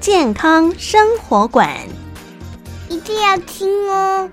健康生活馆。一定要听哦！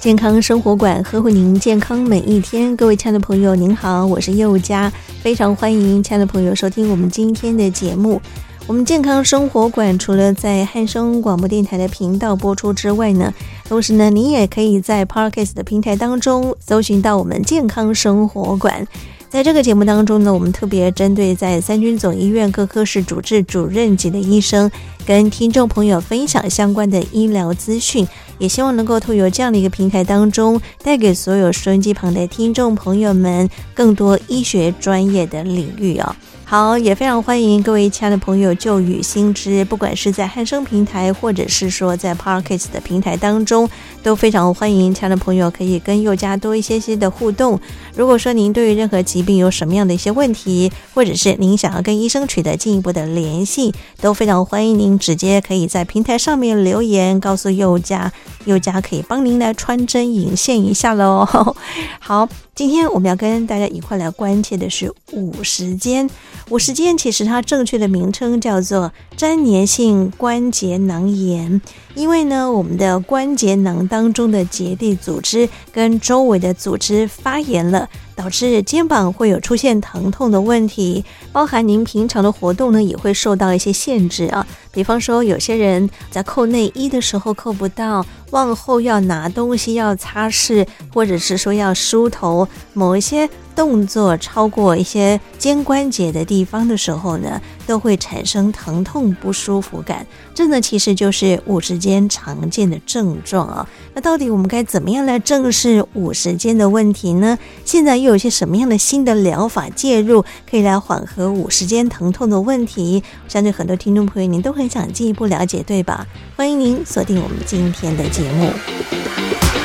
健康生活馆呵护您健康每一天。各位亲爱的朋友，您好，我是佑佳，非常欢迎亲爱的朋友收听我们今天的节目。我们健康生活馆除了在汉声广播电台的频道播出之外呢，同时呢，您也可以在 Podcast 的平台当中搜寻到我们健康生活馆。在这个节目当中呢，我们特别针对在三军总医院各科室主治主任级的医生，跟听众朋友分享相关的医疗资讯，也希望能够透过这样的一个平台当中，带给所有收音机旁的听众朋友们更多医学专业的领域、哦。好，也非常欢迎各位亲爱的朋友就与新知，不管是在汉声平台，或者是说在 PARKS 的平台当中，都非常欢迎亲爱的朋友可以跟佑家多一些些的互动。如果说您对于任何疾病有什么样的一些问题，或者是您想要跟医生取得进一步的联系，都非常欢迎您直接可以在平台上面留言告诉佑家，佑家可以帮您来穿针引线一下喽。好。今天我们要跟大家一块来关切的是午时间。五十肩其实它正确的名称叫做粘连性关节囊炎，因为呢，我们的关节囊当中的结缔组织跟周围的组织发炎了。导致肩膀会有出现疼痛的问题，包含您平常的活动呢也会受到一些限制啊。比方说，有些人在扣内衣的时候扣不到，往后要拿东西要擦拭，或者是说要梳头，某一些动作超过一些肩关节的地方的时候呢，都会产生疼痛不舒服感。这呢其实就是五十肩常见的症状啊。那到底我们该怎么样来正视五十肩的问题呢？现在又有些什么样的新的疗法介入，可以来缓和五十肩疼痛的问题？相信很多听众朋友您都很想进一步了解，对吧？欢迎您锁定我们今天的节目。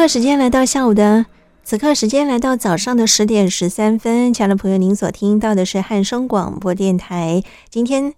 刻时间来到下午的，此刻时间来到早上的十点十三分，亲爱的朋友，您所听到的是汉声广播电台。今天，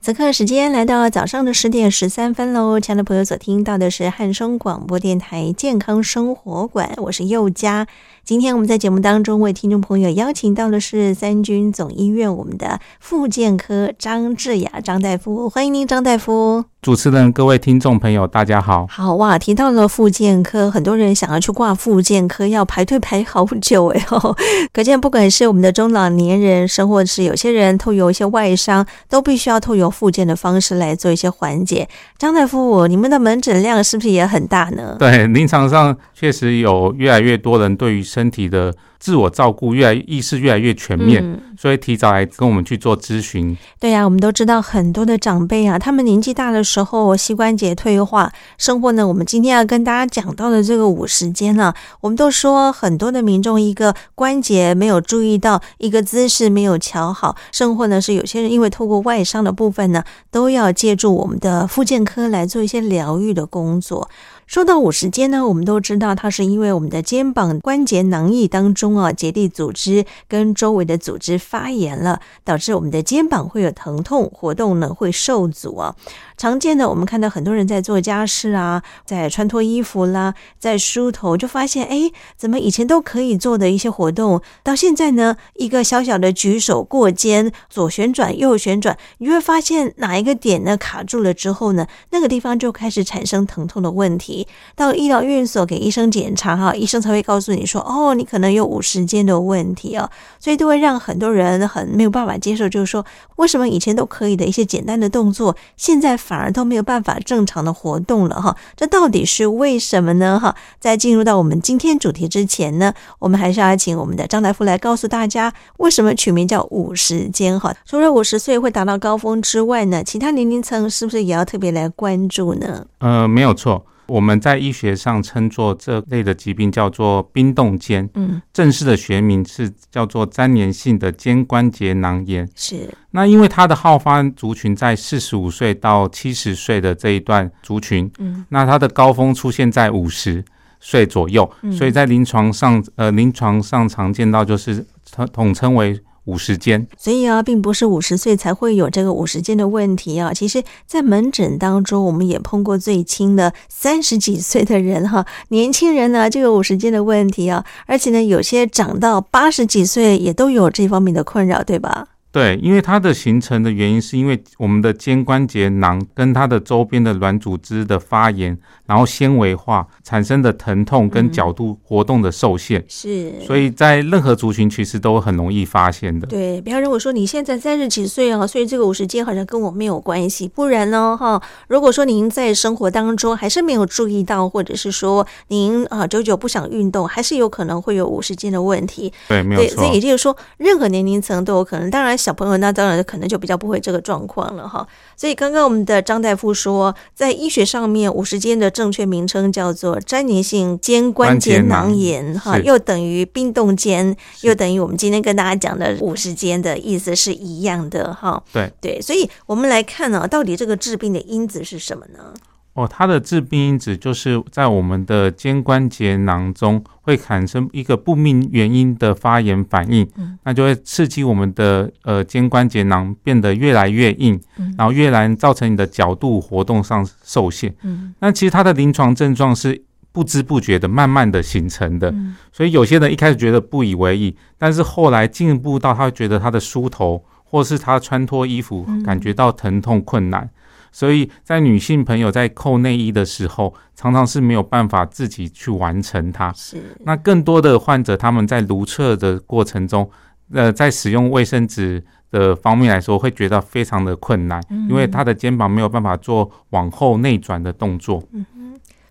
此刻时间来到早上的十点十三分喽，亲爱的朋友所听到的是汉声广播电台健康生活馆，我是佑佳。今天我们在节目当中为听众朋友邀请到的是三军总医院我们的复健科张志雅张大夫，欢迎您张大夫。主持人、各位听众朋友，大家好。好哇，提到了复健科，很多人想要去挂复健科，要排队排好久哎哦。可见，不管是我们的中老年人，甚或是有些人透过一些外伤，都必须要透过复健的方式来做一些缓解。张大夫，你们的门诊量是不是也很大呢？对，临床上确实有越来越多人对于身体的自我照顾越来意识越来越全面，嗯，所以提早来跟我们去做咨询。对呀，啊，我们都知道很多的长辈啊，他们年纪大的时候膝关节退化，生活呢，我们今天要跟大家讲到的这个五十肩啊，我们都说很多的民众一个关节没有注意到，一个姿势没有瞧好，生活呢是有些人因为透过外伤的部分呢，都要借助我们的复健科来做一些疗愈的工作。说到五十肩呢，我们都知道它是因为我们的肩膀关节囊液当中啊结缔组织跟周围的组织发炎了，导致我们的肩膀会有疼痛，活动呢会受阻啊。常见的，我们看到很多人在做家事啊，在穿脱衣服啦，在梳头，就发现，哎，怎么以前都可以做的一些活动，到现在呢，一个小小的举手过肩，左旋转右旋转，你会发现哪一个点呢卡住了之后呢，那个地方就开始产生疼痛的问题。到医疗院所给医生检查哈，医生才会告诉你说，哦，你可能有五十肩的问题哦，所以都会让很多人很没有办法接受，就是说，为什么以前都可以的一些简单的动作，现在。反而都没有办法正常的活动了哈，这到底是为什么呢？哈，在进入到我们今天主题之前呢，我们还是要请我们的张大夫来告诉大家，为什么取名叫五十肩哈？除了五十岁会达到高峰之外呢，其他年龄层是不是也要特别来关注呢？呃，没有错。我们在医学上称作这类的疾病叫做冰冻肩，嗯，正式的学名是叫做粘连性的肩关节囊炎。是，那因为它的好发族群在四十五岁到七十岁的这一段族群，嗯，那它的高峰出现在五十岁左右，所以在临床上，呃，临床上常见到就是统统称为。五十肩，所以啊，并不是五十岁才会有这个五十肩的问题啊。其实，在门诊当中，我们也碰过最轻的三十几岁的人哈，年轻人呢就有五十肩的问题啊，而且呢，有些长到八十几岁也都有这方面的困扰，对吧？对，因为它的形成的原因是因为我们的肩关节囊跟它的周边的软组织的发炎，然后纤维化产生的疼痛跟角度活动的受限，是，所以在任何族群其实都很容易发现的。对，不要认为说你现在三十几岁啊，所以这个五十肩好像跟我没有关系，不然呢，哈，如果说您在生活当中还是没有注意到，或者是说您啊久久不想运动，还是有可能会有五十肩的问题。对，没有错。所以也就是说，任何年龄层都有可能，当然。小朋友那当然可能就比较不会这个状况了哈，所以刚刚我们的张大夫说，在医学上面五十肩的正确名称叫做粘连性肩关节囊炎哈，又等于冰冻肩，又等于我们今天跟大家讲的五十肩的意思是一样的哈。对对，所以我们来看呢，到底这个治病的因子是什么呢？哦，它的致病因子就是在我们的肩关节囊中会产生一个不明原因的发炎反应，嗯、那就会刺激我们的呃肩关节囊变得越来越硬，嗯、然后越来造成你的角度活动上受限。嗯，那其实它的临床症状是不知不觉的、慢慢的形成的，嗯、所以有些人一开始觉得不以为意，但是后来进一步到他会觉得他的梳头或是他穿脱衣服感觉到疼痛困难。嗯所以在女性朋友在扣内衣的时候，常常是没有办法自己去完成它。是。那更多的患者他们在如厕的过程中，呃，在使用卫生纸的方面来说，会觉得非常的困难，因为他的肩膀没有办法做往后内转的动作。嗯。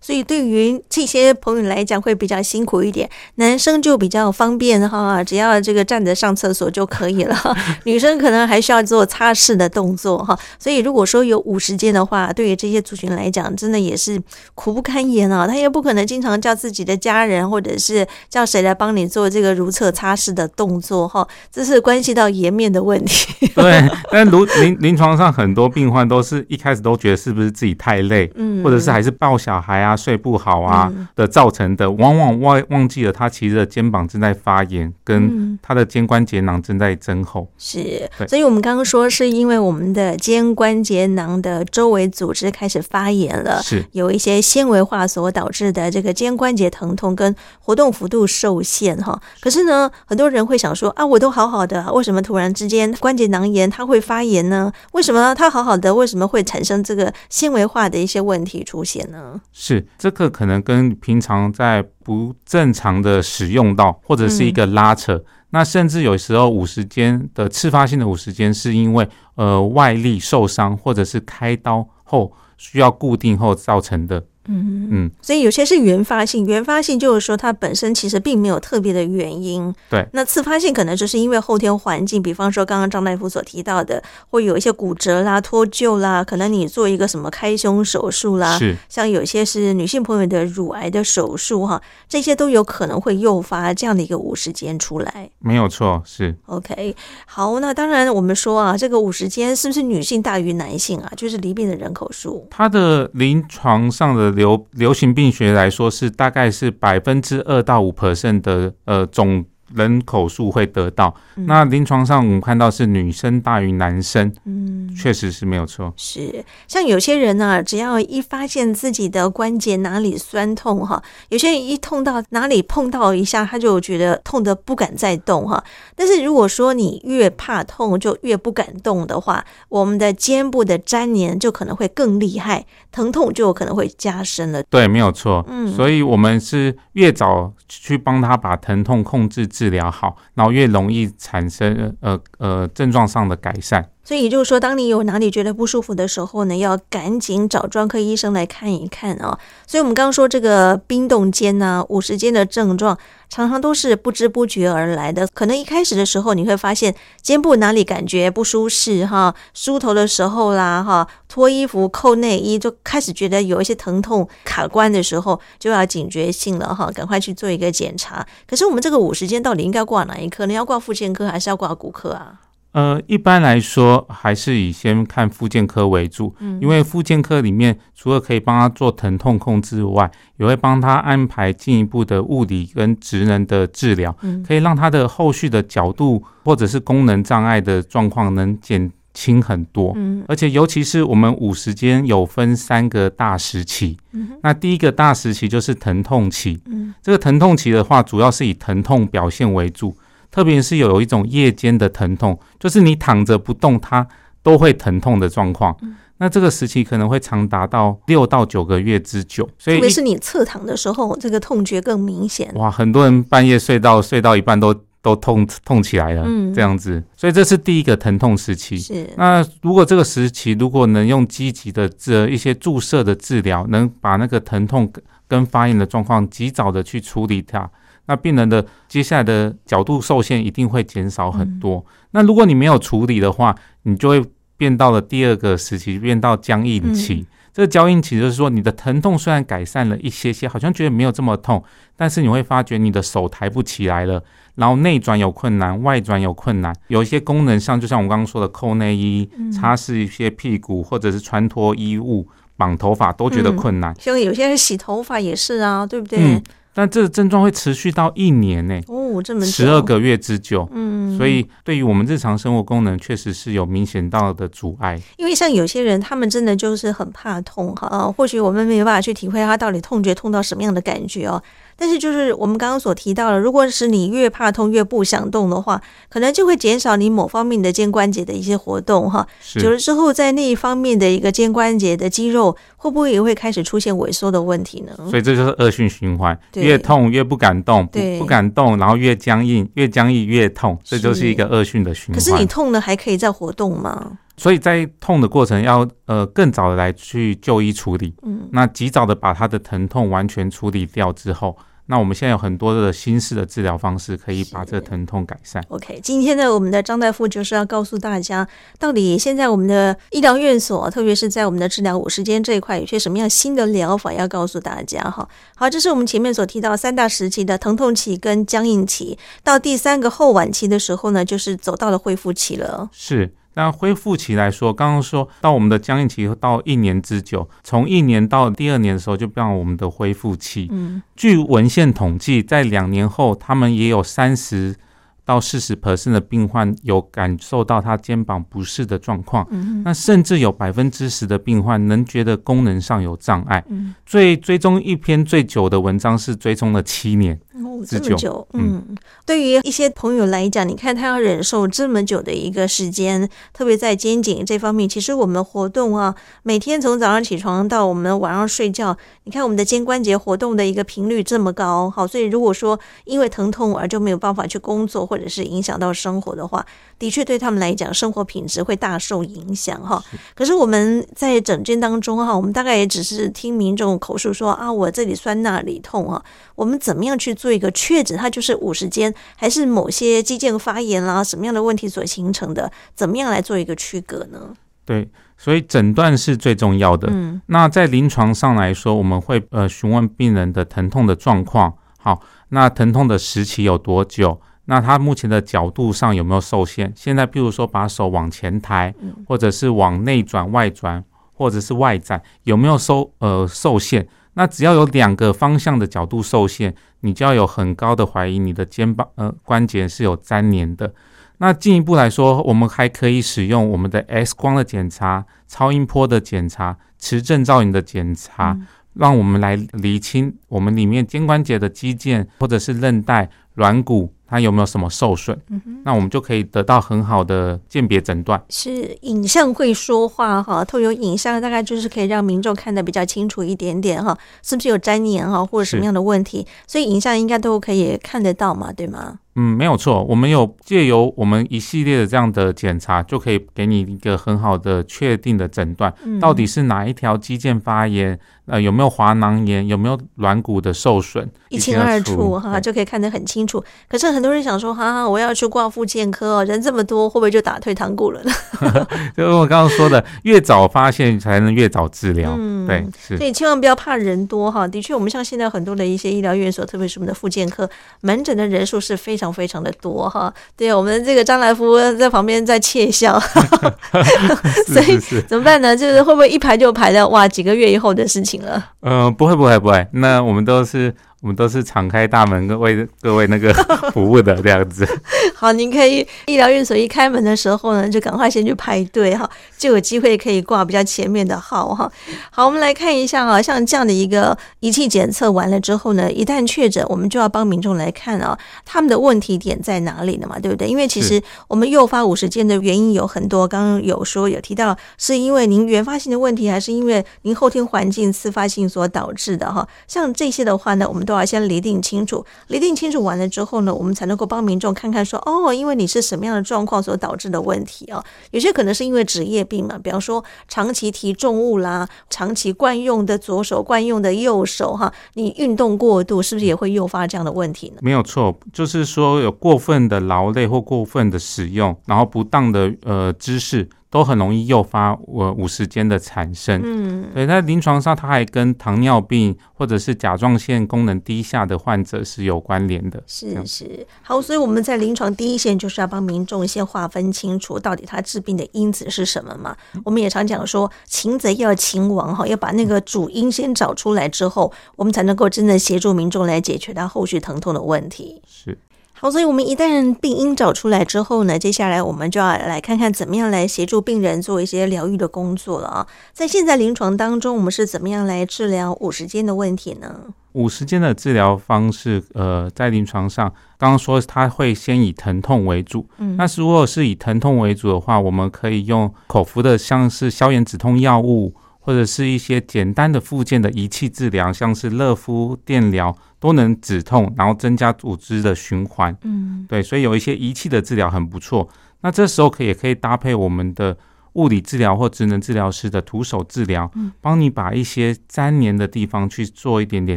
所以对于这些朋友来讲会比较辛苦一点，男生就比较方便哈，只要这个站着上厕所就可以了。女生可能还需要做擦拭的动作哈。所以如果说有五十间的话，对于这些族群来讲，真的也是苦不堪言啊。他也不可能经常叫自己的家人或者是叫谁来帮你做这个如厕擦拭的动作哈，这是关系到颜面的问题。对，但如临临床上很多病患都是一开始都觉得是不是自己太累，嗯，或者是还是抱小孩啊。他睡不好啊的造成的，往往忘忘记了他其实的肩膀正在发炎，跟他的肩关节囊正在增厚。是，所以我们刚刚说是因为我们的肩关节囊的周围组织开始发炎了，是有一些纤维化所导致的这个肩关节疼痛跟活动幅度受限哈。可是呢，很多人会想说啊，我都好好的，为什么突然之间关节囊炎它会发炎呢？为什么它好好的，为什么会产生这个纤维化的一些问题出现呢？是。这个可能跟平常在不正常的使用到，或者是一个拉扯，嗯、那甚至有时候五十肩的次发性的五十肩，是因为呃外力受伤，或者是开刀后需要固定后造成的。嗯嗯，所以有些是原发性，原发性就是说它本身其实并没有特别的原因。对，那次发性可能就是因为后天环境，比方说刚刚张大夫所提到的，会有一些骨折啦、脱臼啦，可能你做一个什么开胸手术啦，是像有些是女性朋友的乳癌的手术哈，这些都有可能会诱发这样的一个五十肩出来。没有错，是 OK。好，那当然我们说啊，这个五十肩是不是女性大于男性啊？就是罹病的人口数，它的临床上的。流流行病学来说，是大概是百分之二到五 percent 的呃总。人口数会得到，嗯、那临床上我们看到是女生大于男生，嗯，确实是没有错。是像有些人呢、啊，只要一发现自己的关节哪里酸痛哈，有些人一痛到哪里碰到一下，他就觉得痛得不敢再动哈。但是如果说你越怕痛就越不敢动的话，我们的肩部的粘连就可能会更厉害，疼痛就有可能会加深了。对，没有错。嗯，所以我们是越早去帮他把疼痛控制。治疗好，然后越容易产生呃呃症状上的改善。所以也就是说，当你有哪里觉得不舒服的时候呢，要赶紧找专科医生来看一看啊。所以我们刚刚说这个冰冻肩呐、五十肩的症状，常常都是不知不觉而来的。可能一开始的时候，你会发现肩部哪里感觉不舒适哈，梳头的时候啦哈，脱衣服扣内衣就开始觉得有一些疼痛卡关的时候，就要警觉性了哈，赶快去做一个检查。可是我们这个五十肩到底应该挂哪一科呢？要挂复健科还是要挂骨科啊？呃，一般来说还是以先看复健科为主，因为复健科里面除了可以帮他做疼痛控制外，也会帮他安排进一步的物理跟职能的治疗，可以让他的后续的角度或者是功能障碍的状况能减轻很多。而且尤其是我们五十间有分三个大时期，那第一个大时期就是疼痛期，这个疼痛期的话，主要是以疼痛表现为主。特别是有一种夜间的疼痛，就是你躺着不动，它都会疼痛的状况。嗯、那这个时期可能会长达到六到九个月之久。所以，特别是你侧躺的时候，这个痛觉更明显。哇，很多人半夜睡到睡到一半都都痛痛起来了，嗯、这样子。所以这是第一个疼痛时期。是。那如果这个时期如果能用积极的这一些注射的治疗，能把那个疼痛跟发炎的状况及早的去处理它。那病人的接下来的角度受限一定会减少很多。嗯、那如果你没有处理的话，你就会变到了第二个时期，变到僵硬期。嗯、这个僵硬期就是说，你的疼痛虽然改善了一些些，好像觉得没有这么痛，但是你会发觉你的手抬不起来了，然后内转有困难，外转有困难，有一些功能上，就像我刚刚说的，扣内衣、擦拭一些屁股，或者是穿脱衣物、绑头发，都觉得困难。像、嗯、有些人洗头发也是啊，对不对？嗯但这个症状会持续到一年呢，哦，这么十二个月之久，嗯，所以对于我们日常生活功能确实是有明显到的阻碍。因为像有些人，他们真的就是很怕痛哈，或许我们没有办法去体会他到底痛觉痛到什么样的感觉哦。但是就是我们刚刚所提到的，如果是你越怕痛越不想动的话，可能就会减少你某方面的肩关节的一些活动哈。久了之后，在那一方面的一个肩关节的肌肉，会不会也会开始出现萎缩的问题呢？所以这就是恶性循环，越痛越不敢动，不敢动，然后越僵硬，越僵硬越痛，这就是一个恶性的循环。可是你痛了还可以再活动吗？所以在痛的过程要呃更早的来去就医处理，嗯，那及早的把他的疼痛完全处理掉之后。那我们现在有很多的新式的治疗方式，可以把这个疼痛改善。OK，今天呢，我们的张大夫就是要告诉大家，到底现在我们的医疗院所，特别是在我们的治疗五十间这一块，有些什么样新的疗法要告诉大家哈。好，这是我们前面所提到三大时期的疼痛期跟僵硬期，到第三个后晚期的时候呢，就是走到了恢复期了。是。那恢复期来说，刚刚说到我们的僵硬期到一年之久，从一年到第二年的时候就变我们的恢复期。嗯，据文献统计，在两年后，他们也有三十到四十 percent 的病患有感受到他肩膀不适的状况。嗯哼，那甚至有百分之十的病患能觉得功能上有障碍。嗯，最追踪一篇最久的文章是追踪了七年。这么久，嗯，对于一些朋友来讲，你看他要忍受这么久的一个时间，特别在肩颈这方面，其实我们活动啊，每天从早上起床到我们晚上睡觉，你看我们的肩关节活动的一个频率这么高，好，所以如果说因为疼痛而就没有办法去工作，或者是影响到生活的话，的确对他们来讲，生活品质会大受影响哈。可是我们在诊间当中哈，我们大概也只是听民众口述说啊，我这里酸那里痛啊，我们怎么样去做一个确诊它就是五十肩，还是某些肌腱发炎啦，什么样的问题所形成的？怎么样来做一个区隔呢？对，所以诊断是最重要的。嗯，那在临床上来说，我们会呃询问病人的疼痛的状况。好，那疼痛的时期有多久？那他目前的角度上有没有受限？现在，譬如说把手往前抬，或者是往内转、外转，或者是外展，有没有受呃受限？那只要有两个方向的角度受限，你就要有很高的怀疑你的肩膀呃关节是有粘连的。那进一步来说，我们还可以使用我们的 X 光的检查、超音波的检查、磁振造影的检查，嗯、让我们来厘清我们里面肩关节的肌腱或者是韧带、软骨。它有没有什么受损？嗯哼，那我们就可以得到很好的鉴别诊断。是影像会说话哈，透过影像大概就是可以让民众看得比较清楚一点点哈，是不是有粘连哈，或者什么样的问题？所以影像应该都可以看得到嘛，对吗？嗯，没有错，我们有借由我们一系列的这样的检查，就可以给你一个很好的确定的诊断，嗯、到底是哪一条肌腱发炎，呃，有没有滑囊炎，有没有软骨的受损，一清二楚哈，就可以看得很清楚。可是很多人想说，哈、啊，我要去挂复健科哦，人这么多，会不会就打退堂鼓了呢？就是我刚刚说的，越早发现才能越早治疗。嗯，对，是。所以千万不要怕人多哈。的确，我们像现在很多的一些医疗院所，特别是我们的复健科门诊的人数是非常。非常的多哈，对，我们这个张来夫在旁边在窃笑，所以怎么办呢？就是会不会一排就排到哇几个月以后的事情了？呃，不会不会不会，那我们都是。我们都是敞开大门，各位 各位那个 服务的这样子。好，您可以医疗院所一开门的时候呢，就赶快先去排队哈，就有机会可以挂比较前面的号哈。好，我们来看一下啊，像这样的一个仪器检测完了之后呢，一旦确诊，我们就要帮民众来看啊，他们的问题点在哪里呢嘛，对不对？因为其实我们诱发五十件的原因有很多，刚刚有说有提到，是因为您原发性的问题，还是因为您后天环境自发性所导致的哈？像这些的话呢，我们。都要先厘定清楚，厘定清楚完了之后呢，我们才能够帮民众看看说，哦，因为你是什么样的状况所导致的问题啊？有些可能是因为职业病嘛，比方说长期提重物啦，长期惯用的左手、惯用的右手，哈，你运动过度是不是也会诱发这样的问题呢？没有错，就是说有过分的劳累或过分的使用，然后不当的呃姿势。都很容易诱发我五十肩的产生。嗯，对，在临床上，它还跟糖尿病或者是甲状腺功能低下的患者是有关联的。是是，好，所以我们在临床第一线就是要帮民众先划分清楚，到底他治病的因子是什么嘛？嗯、我们也常讲说，擒贼要擒王哈，要把那个主因先找出来之后，我们才能够真正协助民众来解决他后续疼痛的问题。是。好，所以我们一旦病因找出来之后呢，接下来我们就要来看看怎么样来协助病人做一些疗愈的工作了啊。在现在临床当中，我们是怎么样来治疗五十肩的问题呢？五十肩的治疗方式，呃，在临床上，刚刚说它会先以疼痛为主。嗯，那如果是以疼痛为主的话，我们可以用口服的，像是消炎止痛药物。或者是一些简单的附件的仪器治疗，像是热敷、电疗，都能止痛，然后增加组织的循环。嗯，对，所以有一些仪器的治疗很不错。那这时候可以也可以搭配我们的物理治疗或职能治疗师的徒手治疗，帮你把一些粘连的地方去做一点点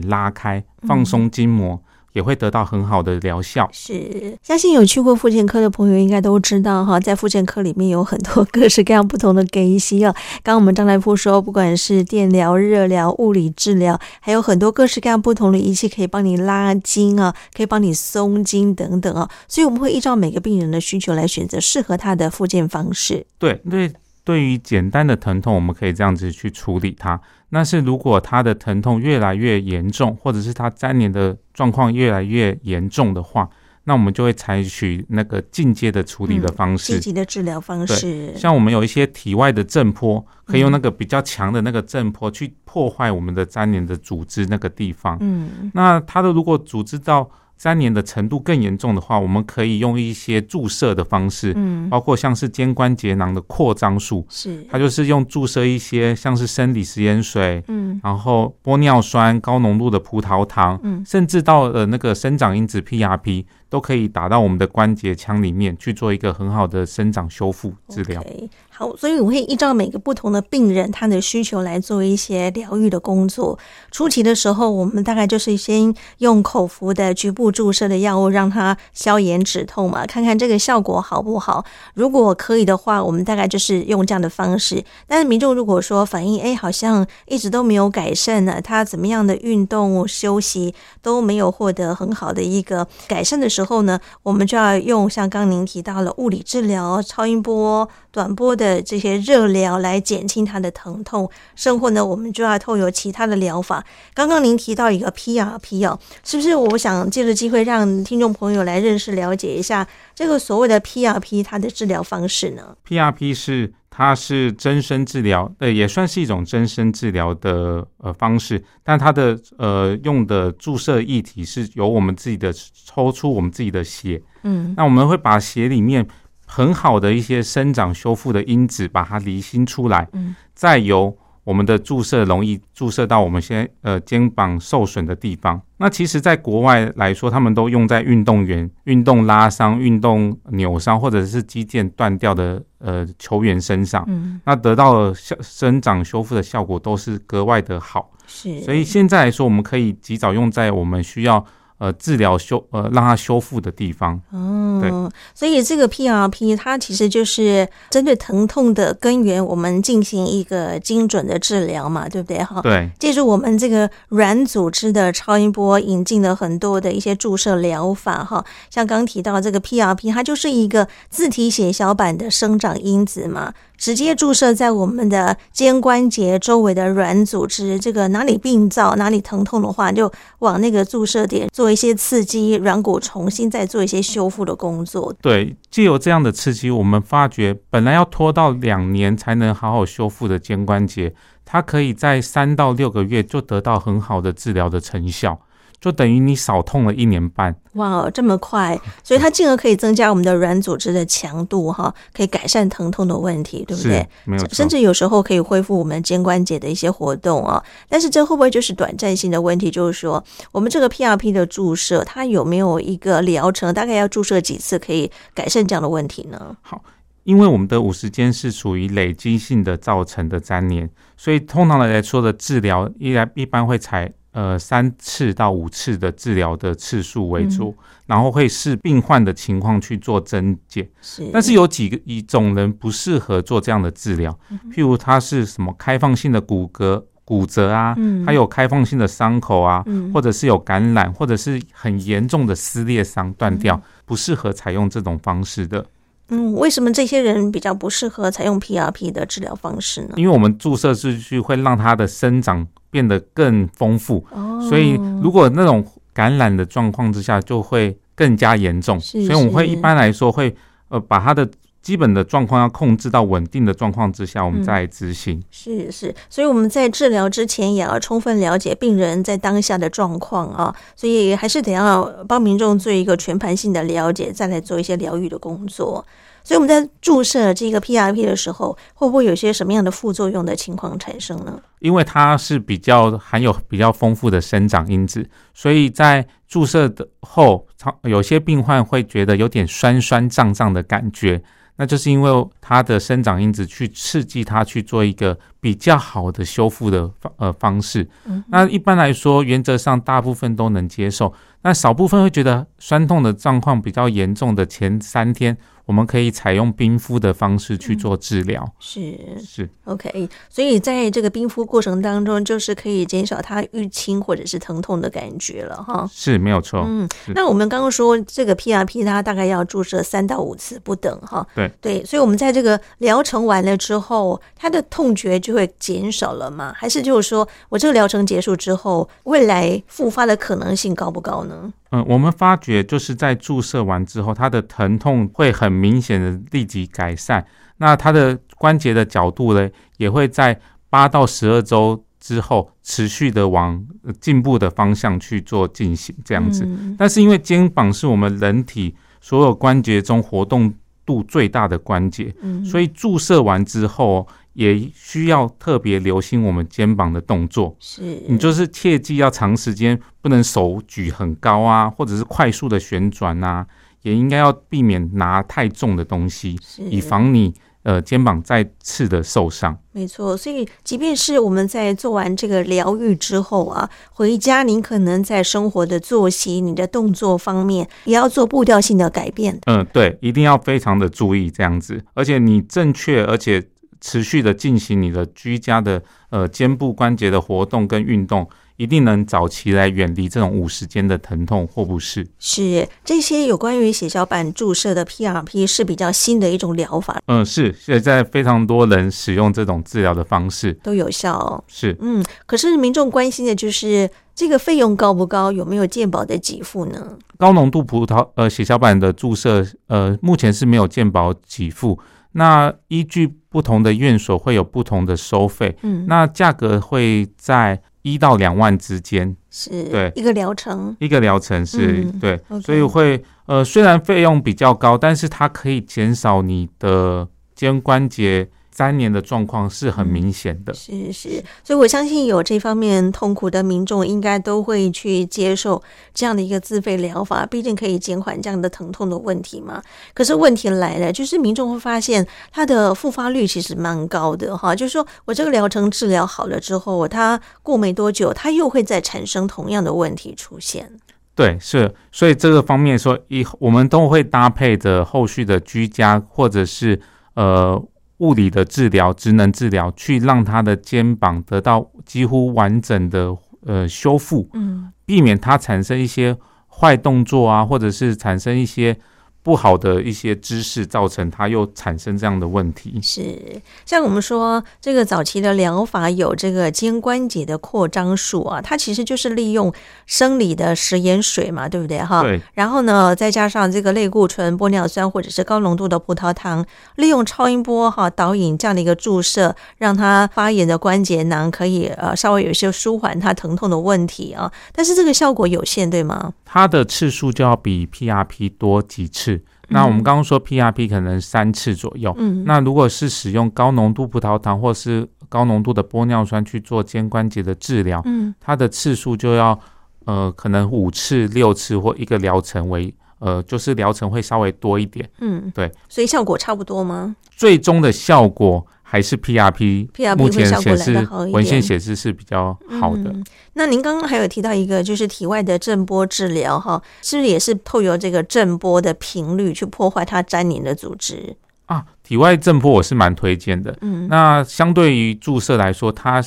拉开，放松筋膜。也会得到很好的疗效。是，相信有去过复健科的朋友应该都知道哈，在复健科里面有很多各式各样不同的给息啊。刚刚我们张大夫说，不管是电疗、热疗、物理治疗，还有很多各式各样不同的仪器可以帮你拉筋啊，可以帮你松筋等等啊。所以我们会依照每个病人的需求来选择适合他的复健方式。对对。对于简单的疼痛，我们可以这样子去处理它。那是如果他的疼痛越来越严重，或者是他粘连的状况越来越严重的话，那我们就会采取那个进阶的处理的方式，积极的治疗方式。像我们有一些体外的震波，可以用那个比较强的那个震波去破坏我们的粘连的组织那个地方。嗯，那它的如果组织到粘连的程度更严重的话，我们可以用一些注射的方式，嗯，包括像是肩关节囊的扩张术，是。它就是用注射一些像是生理食盐水，嗯，然后玻尿酸、高浓度的葡萄糖，嗯，甚至到了那个生长因子 PRP。都可以打到我们的关节腔里面去做一个很好的生长修复治疗。Okay, 好，所以我会依照每个不同的病人他的需求来做一些疗愈的工作。初期的时候，我们大概就是先用口服的局部注射的药物，让它消炎止痛嘛，看看这个效果好不好。如果可以的话，我们大概就是用这样的方式。但是民众如果说反映哎，好像一直都没有改善呢，他怎么样的运动休息都没有获得很好的一个改善的时候。时候呢，我们就要用像刚您提到了物理治疗、超音波、短波的这些热疗来减轻它的疼痛，甚或呢，我们就要透过其他的疗法。刚刚您提到一个 PRP 哦，是不是？我想借着机会让听众朋友来认识、了解一下这个所谓的 PRP 它的治疗方式呢？PRP 是。它是增生治疗，呃，也算是一种增生治疗的呃方式，但它的呃用的注射液体是由我们自己的抽出我们自己的血，嗯，那我们会把血里面很好的一些生长修复的因子把它离心出来，嗯，再由。我们的注射容易注射到我们现在呃肩膀受损的地方。那其实，在国外来说，他们都用在运动员运动拉伤、运动扭伤或者是肌腱断掉的呃球员身上。嗯，那得到了效生长修复的效果都是格外的好。是，所以现在来说，我们可以及早用在我们需要。呃，治疗修呃，让它修复的地方。哦，对，所以这个 PRP 它其实就是针对疼痛的根源，我们进行一个精准的治疗嘛，对不对？哈，对。借助我们这个软组织的超音波，引进了很多的一些注射疗法，哈，像刚提到这个 PRP，它就是一个自体血小板的生长因子嘛。直接注射在我们的肩关节周围的软组织，这个哪里病灶、哪里疼痛的话，就往那个注射点做一些刺激，软骨重新再做一些修复的工作。对，借由这样的刺激，我们发觉本来要拖到两年才能好好修复的肩关节，它可以在三到六个月就得到很好的治疗的成效。就等于你少痛了一年半，哇，这么快！所以它进而可以增加我们的软组织的强度，哈，可以改善疼痛的问题，对不对？没有。甚至有时候可以恢复我们肩关节的一些活动啊。但是这会不会就是短暂性的问题？就是说，我们这个 PRP 的注射，它有没有一个疗程？大概要注射几次可以改善这样的问题呢？好，因为我们的五十肩是属于累积性的造成的粘连，所以通常来说的治疗，依然一般会采。呃，三次到五次的治疗的次数为主，嗯、然后会视病患的情况去做增减。是，但是有几个一种人不适合做这样的治疗，嗯、譬如他是什么开放性的骨骼骨折啊，嗯，还有开放性的伤口啊，嗯、或者是有感染，或者是很严重的撕裂伤断掉，嗯、不适合采用这种方式的。嗯，为什么这些人比较不适合采用 PRP 的治疗方式呢？因为我们注射进去会让它的生长。变得更丰富，所以如果那种感染的状况之下，就会更加严重。所以我们会一般来说会呃把它的基本的状况要控制到稳定的状况之下，我们再来执行。是是，所以我们在治疗之前也要充分了解病人在当下的状况啊，所以还是得要帮民众做一个全盘性的了解，再来做一些疗愈的工作。所以我们在注射这个 PRP 的时候，会不会有些什么样的副作用的情况产生呢？因为它是比较含有比较丰富的生长因子，所以在注射的后，有些病患会觉得有点酸酸胀胀的感觉，那就是因为它的生长因子去刺激它去做一个比较好的修复的方呃方式。嗯，那一般来说，原则上大部分都能接受，那少部分会觉得酸痛的状况比较严重的前三天。我们可以采用冰敷的方式去做治疗，是是 OK。所以在这个冰敷过程当中，就是可以减少它淤青或者是疼痛的感觉了哈。是没有错。嗯，那我们刚刚说这个 PRP 它大概要注射三到五次不等哈。对对，所以我们在这个疗程完了之后，它的痛觉就会减少了吗？还是就是说我这个疗程结束之后，未来复发的可能性高不高呢？嗯，我们发觉就是在注射完之后，它的疼痛会很明显的立即改善。那它的关节的角度呢，也会在八到十二周之后持续的往进步的方向去做进行这样子。但是因为肩膀是我们人体所有关节中活动度最大的关节，所以注射完之后。也需要特别留心我们肩膀的动作，是你就是切记要长时间不能手举很高啊，或者是快速的旋转啊，也应该要避免拿太重的东西，以防你呃肩膀再次的受伤。没错，所以即便是我们在做完这个疗愈之后啊，回家您可能在生活的作息、你的动作方面也要做步调性的改变。嗯，对，一定要非常的注意这样子，而且你正确而且。持续的进行你的居家的呃肩部关节的活动跟运动，一定能早期来远离这种五十肩的疼痛或不适。是这些有关于血小板注射的 PRP 是比较新的一种疗法。嗯，是现在非常多人使用这种治疗的方式都有效哦。是，嗯，可是民众关心的就是这个费用高不高，有没有健保的给付呢？高浓度葡萄呃血小板的注射呃目前是没有健保给付。那依据不同的院所会有不同的收费，嗯，那价格会在一到两万之间，是对一个疗程，一个疗程是、嗯、对，okay. 所以会呃虽然费用比较高，但是它可以减少你的肩关节。三年的状况是很明显的，是是，所以我相信有这方面痛苦的民众，应该都会去接受这样的一个自费疗法，毕竟可以减缓这样的疼痛的问题嘛。可是问题来了，就是民众会发现它的复发率其实蛮高的哈，就是说我这个疗程治疗好了之后，它过没多久，它又会再产生同样的问题出现。对，是，所以这个方面说，以我们都会搭配着后续的居家或者是呃。物理的治疗、职能治疗，去让他的肩膀得到几乎完整的呃修复，嗯，避免他产生一些坏动作啊，或者是产生一些。不好的一些知识造成它又产生这样的问题。是，像我们说这个早期的疗法有这个肩关节的扩张术啊，它其实就是利用生理的食盐水嘛，对不对哈？对。然后呢，再加上这个类固醇、玻尿酸或者是高浓度的葡萄糖，利用超音波哈导引这样的一个注射，让它发炎的关节囊可以呃稍微有一些舒缓它疼痛的问题啊。但是这个效果有限，对吗？它的次数就要比 PRP 多几次。那我们刚刚说 PRP 可能三次左右，嗯，那如果是使用高浓度葡萄糖或是高浓度的玻尿酸去做肩关节的治疗，嗯，它的次数就要呃可能五次、六次或一个疗程为呃就是疗程会稍微多一点，嗯，对，所以效果差不多吗？最终的效果。还是 PRP，PRP 目前显示文献显示是比较好的。嗯、那您刚刚还有提到一个，就是体外的震波治疗，哈，是不是也是透过这个震波的频率去破坏它粘连的组织啊？体外震波我是蛮推荐的。嗯，那相对于注射来说，它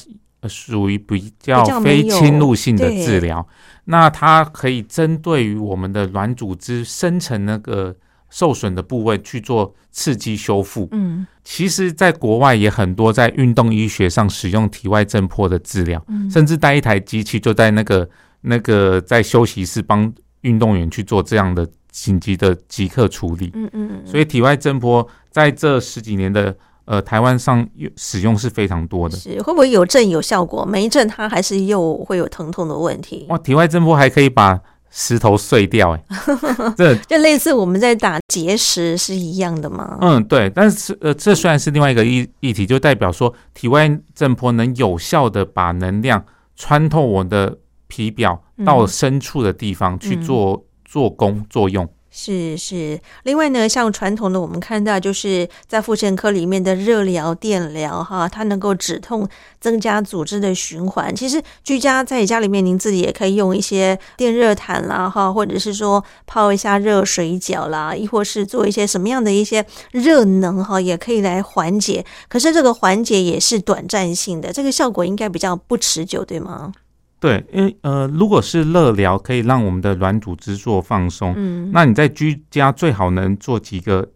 属于比较非侵入性的治疗。那它可以针对于我们的软组织生成那个。受损的部位去做刺激修复。嗯，其实，在国外也很多在运动医学上使用体外震波的治疗，嗯，甚至带一台机器就在那个那个在休息室帮运动员去做这样的紧急的即刻处理。嗯嗯嗯。所以体外震波在这十几年的呃台湾上使用是非常多的。是会不会有震有效果，没震它还是又会有疼痛的问题？哇，体外震波还可以把。石头碎掉，欸，哎，这就类似我们在打结石是一样的吗？嗯，对。但是呃，这虽然是另外一个议议题，就代表说体外震波能有效的把能量穿透我的皮表到深处的地方去做，嗯，做功作用。是是，另外呢，像传统的我们看到，就是在妇产科里面的热疗、电疗，哈，它能够止痛、增加组织的循环。其实居家在家里面，您自己也可以用一些电热毯啦，哈，或者是说泡一下热水脚啦，亦或是做一些什么样的一些热能，哈，也可以来缓解。可是这个缓解也是短暂性的，这个效果应该比较不持久，对吗？对，因为呃，如果是热疗，可以让我们的软组织做放松。嗯，那你在居家最好能做几个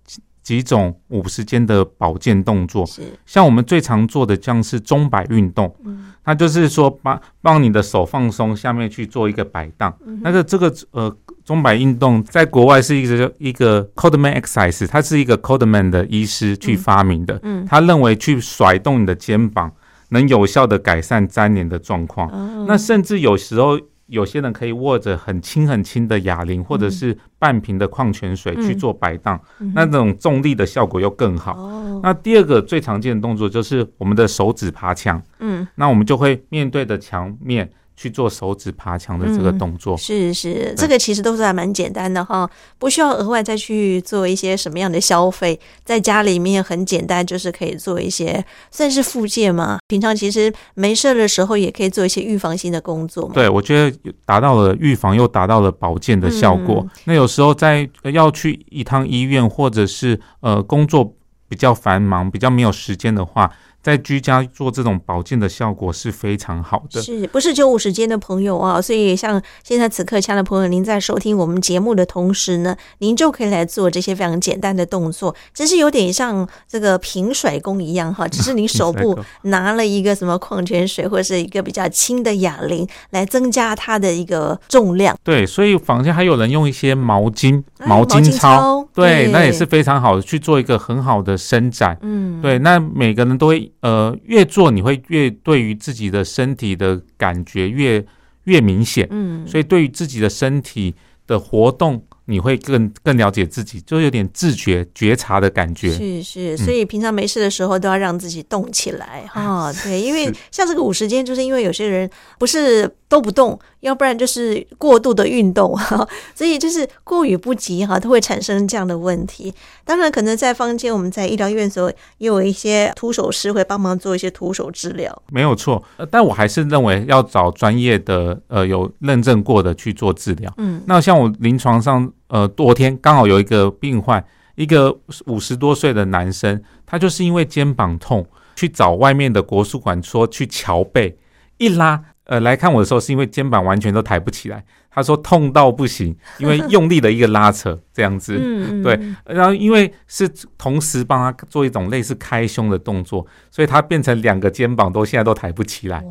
几种五十肩的保健动作。是，像我们最常做的，像是钟摆运动。嗯，它就是说把帮你的手放松，下面去做一个摆荡。嗯，那个这个呃钟摆运动，在国外是一个一个 Codman exercise，它是一个 Codman 的医师去发明的。嗯，他认为去甩动你的肩膀。能有效的改善粘连的状况，那甚至有时候有些人可以握着很轻很轻的哑铃，或者是半瓶的矿泉水去做摆荡，那种重力的效果又更好。那第二个最常见的动作就是我们的手指爬墙，嗯，那我们就会面对着墙面。去做手指爬墙的这个动作，嗯、是是，这个其实都是还蛮简单的哈，不需要额外再去做一些什么样的消费，在家里面很简单，就是可以做一些算是复健嘛。平常其实没事的时候，也可以做一些预防性的工作嘛。对，我觉得达到了预防，又达到了保健的效果。嗯、那有时候在要去一趟医院，或者是呃工作比较繁忙、比较没有时间的话。在居家做这种保健的效果是非常好的。是不是九五时间的朋友啊？所以像现在此刻，亲爱的朋友，您在收听我们节目的同时呢，您就可以来做这些非常简单的动作，只是有点像这个平甩功一样哈，只是你手部拿了一个什么矿泉水或者是一个比较轻的哑铃来增加它的一个重量。对，所以坊间还有人用一些毛巾、毛巾操，对，那也是非常好的去做一个很好的伸展。嗯，对，那每个人都会呃越做你会越对于自己的身体的感觉越越明显。嗯，所以对于自己的身体的活动。你会更更了解自己，就有点自觉觉察的感觉。是是，所以平常没事的时候都要让自己动起来哈、嗯哦。对，因为像这个五十间，就是因为有些人不是都不动，要不然就是过度的运动哈，所以就是过于不及哈，都会产生这样的问题。当然，可能在坊间，我们在医疗院所也有一些徒手师会帮忙做一些徒手治疗。没有错，但我还是认为要找专业的呃有认证过的去做治疗。嗯，那像我临床上。呃，昨天刚好有一个病患，一个五十多岁的男生，他就是因为肩膀痛，去找外面的国术馆说去桥背，一拉，呃，来看我的时候是因为肩膀完全都抬不起来。他说痛到不行，因为用力的一个拉扯这样子，嗯对，然后因为是同时帮他做一种类似开胸的动作，所以他变成两个肩膀都现在都抬不起来，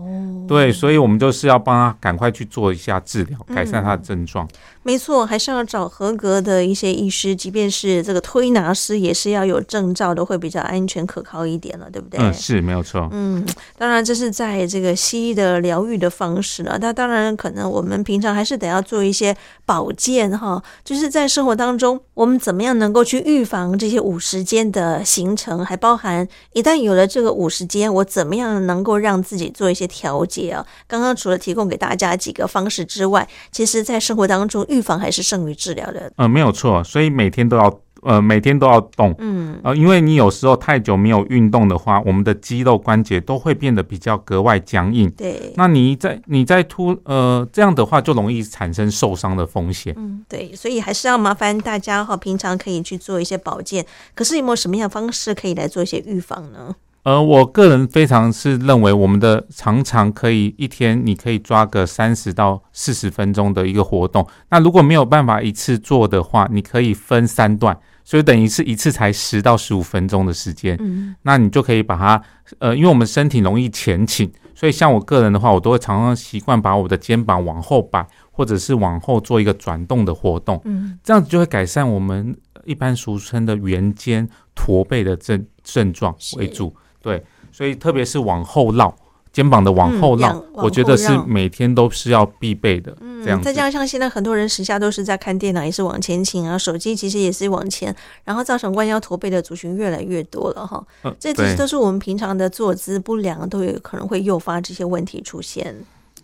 对，所以我们就是要帮他赶快去做一下治疗，改善他的症状。没错，还是要找合格的一些医师，即便是这个推拿师，也是要有证照的，会比较安全可靠一点了，对不对？嗯，是没有错。嗯，当然这是在这个西医的疗愈的方式了，那当然可能我们平常还是得。要做一些保健哈，就是在生活当当中，我们怎么样能够去预防这些五十间的形成，还包含一旦有了这个五十间，我怎么样能够让自己做一些调节啊？刚刚除了提供给大家几个方式之外，其实在生活当中预防还是胜于治疗的。嗯，没有错，所以每天都要。呃，每天都要动，嗯，呃，因为你有时候太久没有运动的话，我们的肌肉关节都会变得比较格外僵硬。对，那你在你在突呃这样的话，就容易产生受伤的风险。嗯，对，所以还是要麻烦大家哈，平常可以去做一些保健。可是有没有什么样的方式可以来做一些预防呢？呃，我个人非常是认为，我们的常常可以一天，你可以抓个三十到四十分钟的一个活动。那如果没有办法一次做的话，你可以分三段。所以等于是一次才十到十五分钟的时间，嗯，那你就可以把它，呃，因为我们身体容易前倾，所以像我个人的话，我都会常常习惯把我的肩膀往后摆，或者是往后做一个转动的活动，嗯，这样子就会改善我们一般俗称的圆肩驼背的症症状为主，对，所以特别是往后绕。肩膀的往后绕，我觉得是每天都是要必备的。嗯，这样再加上像现在很多人时下都是在看电脑，也是往前倾啊，手机其实也是往前，然后造成弯腰驼背的族群越来越多了哈。嗯，这其实都是我们平常的坐姿不良，都有可能会诱发这些问题出现。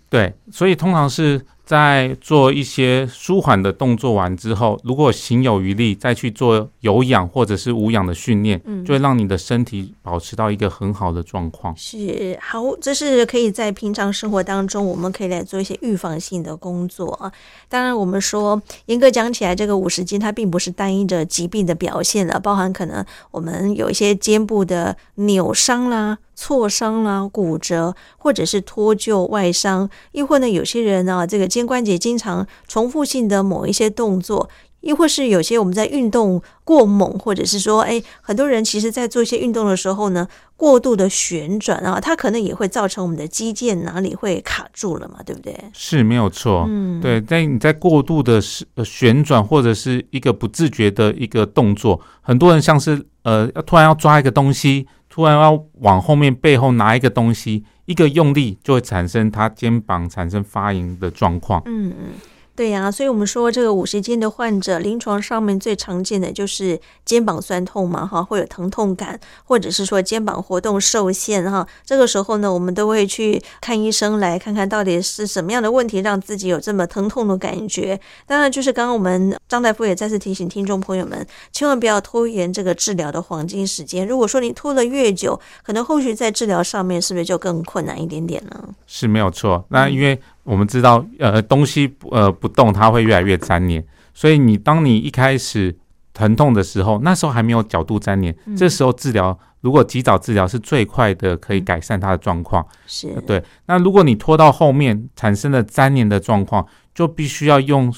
对，所以通常是。在做一些舒缓的动作完之后，如果行有余力，再去做有氧或者是无氧的训练，嗯，就会让你的身体保持到一个很好的状况。是，好，这是可以在平常生活当中，我们可以来做一些预防性的工作啊。当然，我们说严格讲起来，这个五十斤它并不是单一的疾病的表现了，包含可能我们有一些肩部的扭伤啦。挫伤啦、骨折，或者是脱臼外伤，亦或呢，有些人呢，这个肩关节经常重复性的某一些动作，亦或是有些我们在运动过猛，或者是说，哎，很多人其实在做一些运动的时候呢，过度的旋转啊，它可能也会造成我们的肌腱哪里会卡住了嘛，对不对？是没有错，嗯，对，但你在过度的旋转或者是一个不自觉的一个动作，很多人像是呃，突然要抓一个东西。突然要往后面背后拿一个东西，一个用力就会产生他肩膀产生发炎的状况。嗯嗯。对呀、所以我们说这个五十肩的患者，临床上面最常见的就是肩膀酸痛嘛，哈，会有疼痛感，或者是说肩膀活动受限，哈，这个时候呢，我们都会去看医生，来看看到底是什么样的问题让自己有这么疼痛的感觉。当然，就是刚刚我们张大夫也再次提醒听众朋友们，千万不要拖延这个治疗的黄金时间。如果说你拖了越久，可能后续在治疗上面是不是就更困难一点点呢？是没有错，那因为。我们知道，呃，东西呃不动，它会越来越粘连。所以你当你一开始疼痛的时候，那时候还没有角度粘连，嗯、这时候治疗如果及早治疗是最快的，可以改善它的状况。是对。那如果你拖到后面产生了粘连的状况，就必须要用。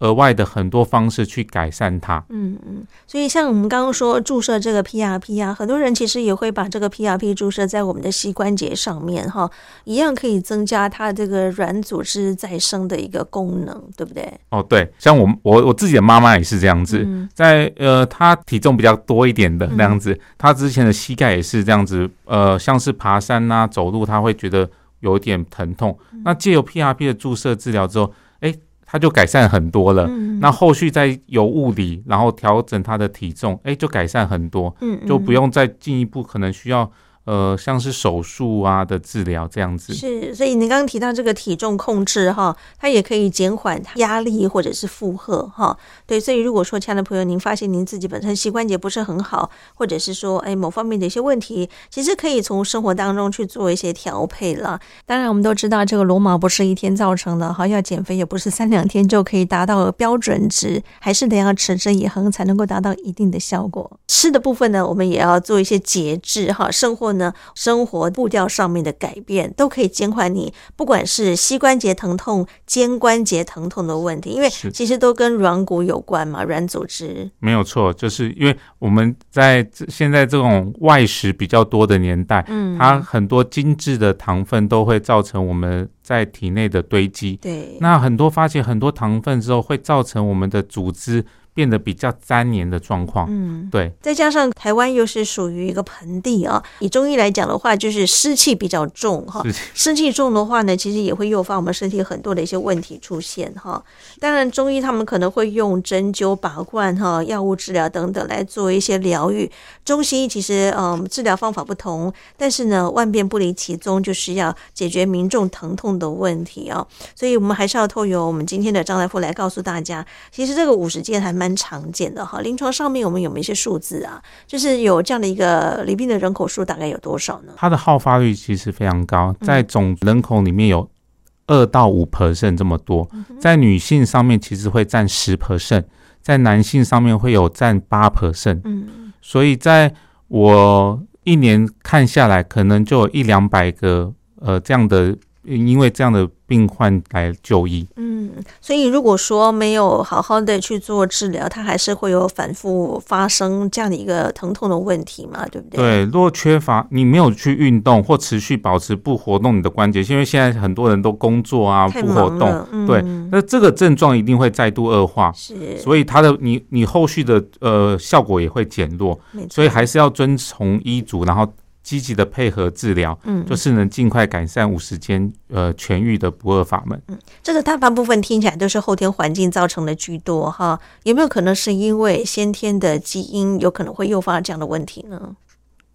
额外的很多方式去改善它。嗯嗯，所以像我们刚刚说注射这个 PRP 啊，很多人其实也会把这个 PRP 注射在我们的膝关节上面哈，一样可以增加它这个软组织再生的一个功能，对不对？哦，对，像我我我自己的妈妈也是这样子，嗯、在呃，她体重比较多一点的那样子，她之前的膝盖也是这样子，呃，像是爬山啊、走路，她会觉得有点疼痛。嗯、那借由 PRP 的注射治疗之后，哎。他就改善很多了，嗯、那后续再有物理，然后调整他的体重，哎、欸，就改善很多，就不用再进一步，可能需要。呃，像是手术啊的治疗这样子是，所以您刚刚提到这个体重控制哈，它也可以减缓压力或者是负荷哈。对，所以如果说亲爱的朋友，您发现您自己本身膝关节不是很好，或者是说哎某方面的一些问题，其实可以从生活当中去做一些调配了。当然，我们都知道这个罗马不是一天造成的哈，要减肥也不是三两天就可以达到标准值，还是得要持之以恒才能够达到一定的效果。吃的部分呢，我们也要做一些节制哈，生活。呢，生活步调上面的改变都可以减缓你，不管是膝关节疼痛、肩关节疼痛的问题，因为其实都跟软骨有关嘛，软组织。没有错，就是因为我们在现在这种外食比较多的年代，嗯，它很多精致的糖分都会造成我们在体内的堆积。对，那很多发现很多糖分之后，会造成我们的组织。变得比较粘黏的状况，嗯，对，再加上台湾又是属于一个盆地啊，以中医来讲的话，就是湿气比较重哈，湿气重的话呢，其实也会诱发我们身体很多的一些问题出现哈。当然，中医他们可能会用针灸、拔罐哈、药物治疗等等来做一些疗愈。中西医其实嗯治疗方法不同，但是呢，万变不离其宗，就是要解决民众疼痛的问题啊。所以我们还是要透过我们今天的张大夫来告诉大家，其实这个五十肩还蛮。常见的哈，临床上面我们有没有一些数字啊？就是有这样的一个罹病的人口数大概有多少呢？它的好发率其实非常高，在总人口里面有二到五 percent 这么多，在女性上面其实会占十 percent，在男性上面会有占八 percent。嗯，所以在我一年看下来，可能就有一两百个呃这样的。因为这样的病患来就医，嗯，所以如果说没有好好的去做治疗，它还是会有反复发生这样的一个疼痛的问题嘛，对不对？对，如果缺乏你没有去运动或持续保持不活动你的关节，因为现在很多人都工作啊，不活动，嗯、对，那这个症状一定会再度恶化，是，所以它的你你后续的呃效果也会减弱，所以还是要遵从医嘱，然后。积极的配合治疗，嗯，就是能尽快改善五十肩呃痊愈的不二法门。嗯，这个大半部分听起来都是后天环境造成的居多哈，有没有可能是因为先天的基因有可能会诱发这样的问题呢？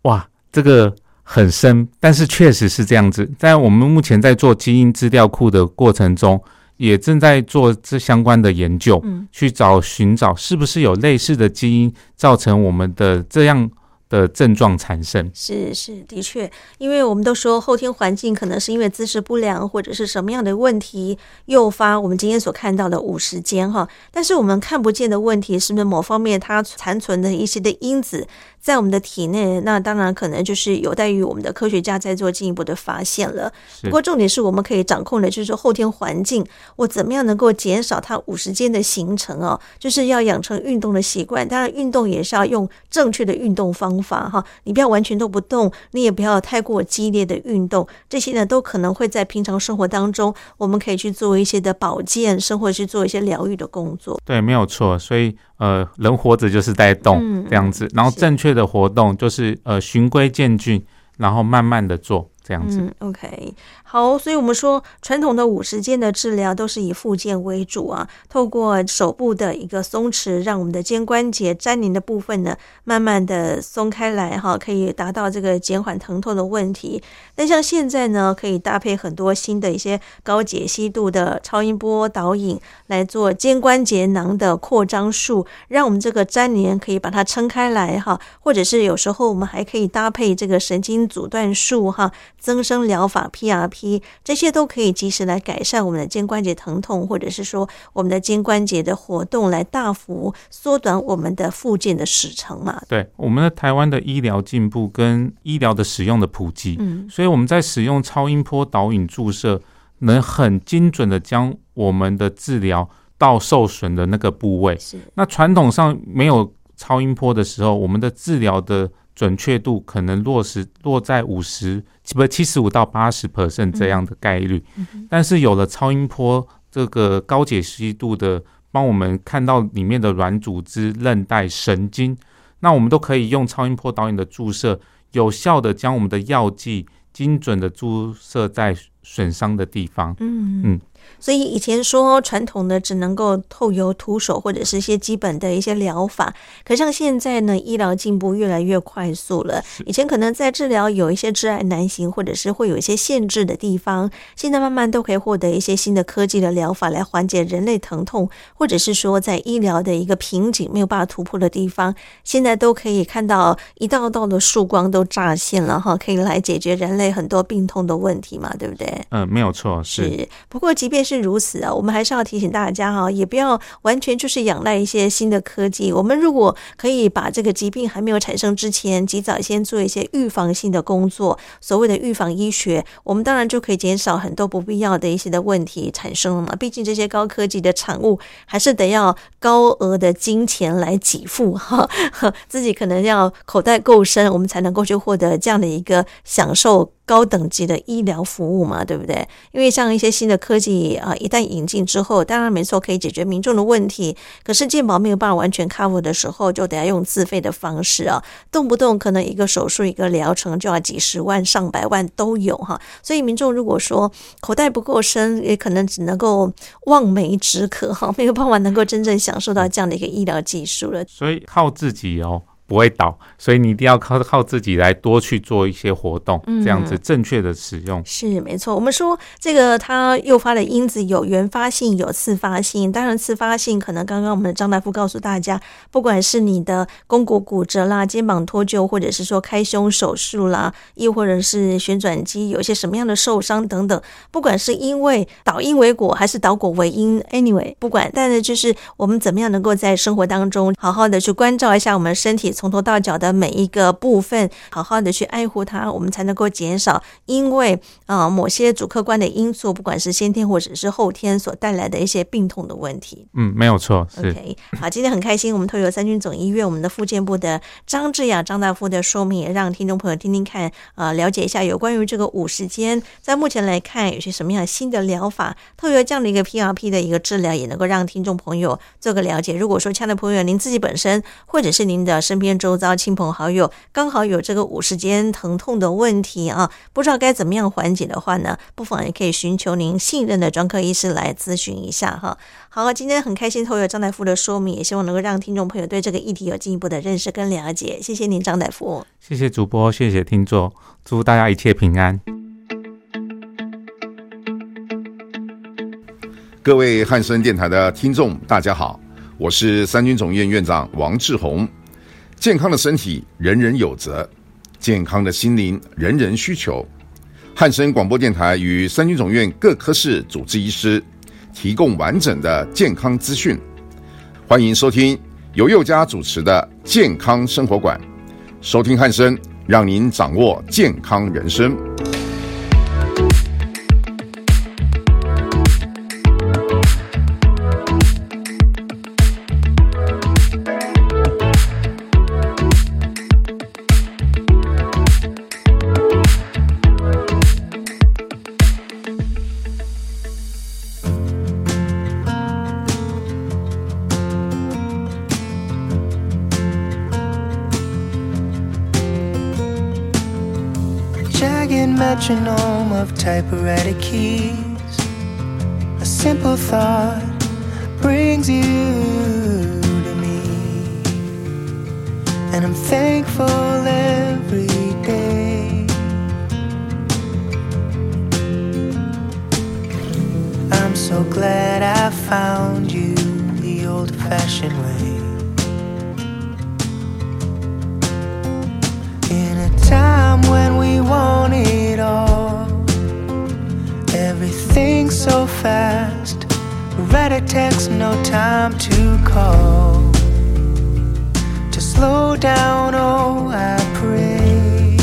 哇，这个很深，但是确实是这样子。在我们目前在做基因资料库的过程中，也正在做这相关的研究，嗯，去找寻找是不是有类似的基因造成我们的这样。的症状产生。是是的确，因为我们都说后天环境可能是因为姿势不良或者是什么样的问题诱发我们今天所看到的五十肩哈，但是我们看不见的问题是不是某方面它残存的一些的因子在我们的体内？那当然可能就是有待于我们的科学家在做进一步的发现了。不过重点是我们可以掌控的就是后天环境，我怎么样能够减少它五十间的形成哦？就是要养成运动的习惯，当然运动也是要用正确的运动方法。法哈，你不要完全都不动，你也不要太过激烈的运动，这些呢都可能会在平常生活当中，我们可以去做一些的保健，生活去做一些疗愈的工作。对，没有错。所以呃，人活着就是在动、嗯、这样子，然后正确的活动就是呃循规渐进，然后慢慢的做。这样子，嗯，OK，好，所以我们说传统的五十肩的治疗都是以复健为主啊，透过手部的一个松弛，让我们的肩关节粘连的部分呢，慢慢的松开来哈，可以达到这个减缓疼痛的问题。那像现在呢，可以搭配很多新的一些高解析度的超音波导引来做肩关节囊的扩张术，让我们这个粘连可以把它撑开来哈，或者是有时候我们还可以搭配这个神经阻断术哈。增生疗法 （PRP），这些都可以及时来改善我们的肩关节疼痛，或者是说我们的肩关节的活动，来大幅缩短我们的复健的时程嘛。对，我们的台湾的医疗进步跟医疗的使用的普及，嗯，所以我们在使用超音波导引注射，能很精准的将我们的治疗到受损的那个部位。是，那传统上没有超音波的时候，我们的治疗的。准确度可能落实落在五十不七十五到八十 percent 这样的概率，但是有了超音波这个高解析度的，帮我们看到里面的软组织、韧带、神经，那我们都可以用超音波导引的注射，有效的将我们的药剂精准的注射在损伤的地方。嗯嗯。所以以前说传统的只能够透油徒手或者是一些基本的一些疗法，可像现在呢，医疗进步越来越快速了。以前可能在治疗有一些挚爱难行，或者是会有一些限制的地方，现在慢慢都可以获得一些新的科技的疗法来缓解人类疼痛，或者是说在医疗的一个瓶颈没有办法突破的地方，现在都可以看到一道道的曙光都乍现了哈，可以来解决人类很多病痛的问题嘛，对不对？嗯，没有错，是。是不过即便是如此啊，我们还是要提醒大家哈，也不要完全就是仰赖一些新的科技。我们如果可以把这个疾病还没有产生之前，及早先做一些预防性的工作，所谓的预防医学，我们当然就可以减少很多不必要的一些的问题产生了嘛。毕竟这些高科技的产物，还是得要高额的金钱来给付哈，自己可能要口袋够深，我们才能够去获得这样的一个享受。高等级的医疗服务嘛，对不对？因为像一些新的科技啊，一旦引进之后，当然没错，可以解决民众的问题。可是健保没有办法完全 cover 的时候，就得要用自费的方式啊，动不动可能一个手术、一个疗程就要几十万、上百万都有哈。所以民众如果说口袋不够深，也可能只能够望梅止渴哈，没有办法能够真正享受到这样的一个医疗技术了。所以靠自己哦。不会倒，所以你一定要靠靠自己来多去做一些活动，这样子正确的使用、嗯、是没错。我们说这个它诱发的因子有原发性，有次发性。当然，次发性可能刚刚我们的张大夫告诉大家，不管是你的肱骨骨折啦、肩膀脱臼，或者是说开胸手术啦，亦或者是旋转肌有一些什么样的受伤等等，不管是因为导因为果还是导果为因，anyway，不管，但是就是我们怎么样能够在生活当中好好的去关照一下我们身体。从头到脚的每一个部分，好好的去爱护它，我们才能够减少因为啊、呃、某些主客观的因素，不管是先天或者是后天所带来的一些病痛的问题。嗯，没有错。OK，好，今天很开心，我们透过三军总医院我们的复健部的张志雅张大夫的说明，也让听众朋友听听看，啊、呃，了解一下有关于这个五十间，在目前来看有些什么样新的疗法，透过这样的一个 PRP 的一个治疗，也能够让听众朋友做个了解。如果说亲爱的朋友，您自己本身或者是您的身边。边周遭亲朋好友刚好有这个五十肩疼痛的问题啊，不知道该怎么样缓解的话呢，不妨也可以寻求您信任的专科医师来咨询一下哈。好，今天很开心透过张大夫的说明，也希望能够让听众朋友对这个议题有进一步的认识跟了解。谢谢您，张大夫。谢谢主播，谢谢听众，祝大家一切平安。各位汉声电台的听众，大家好，我是三军总院院长王志宏。健康的身体人人有责，健康的心灵人人需求。汉森广播电台与三军总院各科室主治医师提供完整的健康资讯，欢迎收听由佑家主持的健康生活馆。收听汉森，让您掌握健康人生。typewriter key. text, no time to call. To slow down, oh, I pray.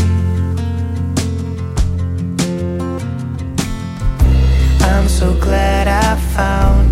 I'm so glad I found.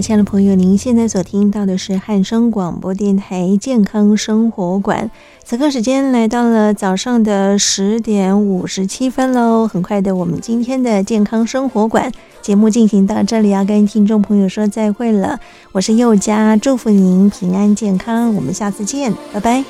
亲爱的朋友，您现在所听到的是汉声广播电台健康生活馆。此刻时间来到了早上的十点五十七分喽。很快的，我们今天的健康生活馆节目进行到这里，要跟听众朋友说再会了。我是佑佳，祝福您平安健康。我们下次见，拜拜。